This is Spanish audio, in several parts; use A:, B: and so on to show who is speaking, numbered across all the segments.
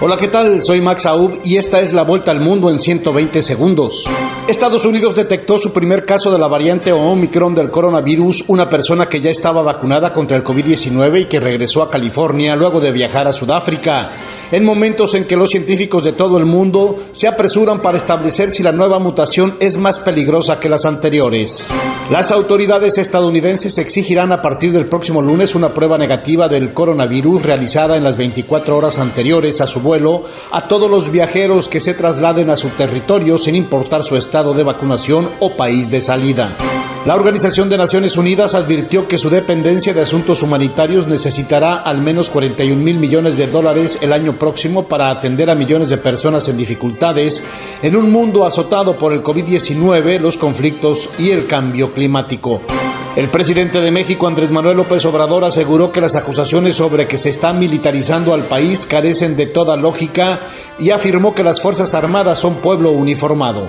A: Hola, ¿qué tal? Soy Max Aub y esta es la vuelta al mundo en 120 segundos. Estados Unidos detectó su primer caso de la variante Omicron del coronavirus, una persona que ya estaba vacunada contra el COVID-19 y que regresó a California luego de viajar a Sudáfrica en momentos en que los científicos de todo el mundo se apresuran para establecer si la nueva mutación es más peligrosa que las anteriores. Las autoridades estadounidenses exigirán a partir del próximo lunes una prueba negativa del coronavirus realizada en las 24 horas anteriores a su vuelo a todos los viajeros que se trasladen a su territorio sin importar su estado de vacunación o país de salida. La Organización de Naciones Unidas advirtió que su dependencia de asuntos humanitarios necesitará al menos 41 mil millones de dólares el año próximo para atender a millones de personas en dificultades en un mundo azotado por el COVID-19, los conflictos y el cambio climático. El presidente de México, Andrés Manuel López Obrador, aseguró que las acusaciones sobre que se está militarizando al país carecen de toda lógica y afirmó que las Fuerzas Armadas son pueblo uniformado.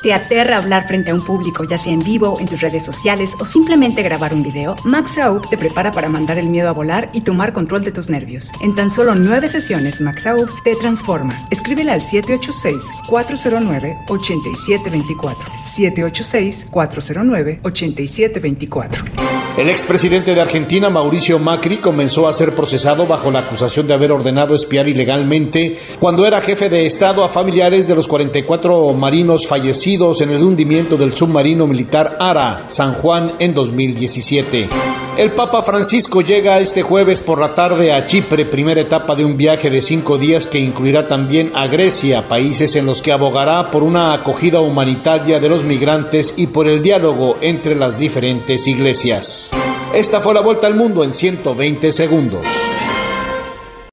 B: ¿Te aterra hablar frente a un público, ya sea en vivo, en tus redes sociales o simplemente grabar un video? Max Aub te prepara para mandar el miedo a volar y tomar control de tus nervios. En tan solo nueve sesiones, Max Aub te transforma. Escríbele al 786-409-8724. 786-409-8724.
A: El expresidente de Argentina, Mauricio Macri, comenzó a ser procesado bajo la acusación de haber ordenado espiar ilegalmente cuando era jefe de Estado a familiares de los 44 marinos fallecidos en el hundimiento del submarino militar Ara, San Juan, en 2017. El Papa Francisco llega este jueves por la tarde a Chipre, primera etapa de un viaje de cinco días que incluirá también a Grecia, países en los que abogará por una acogida humanitaria de los migrantes y por el diálogo entre las diferentes iglesias. Esta fue la vuelta al mundo en 120 segundos.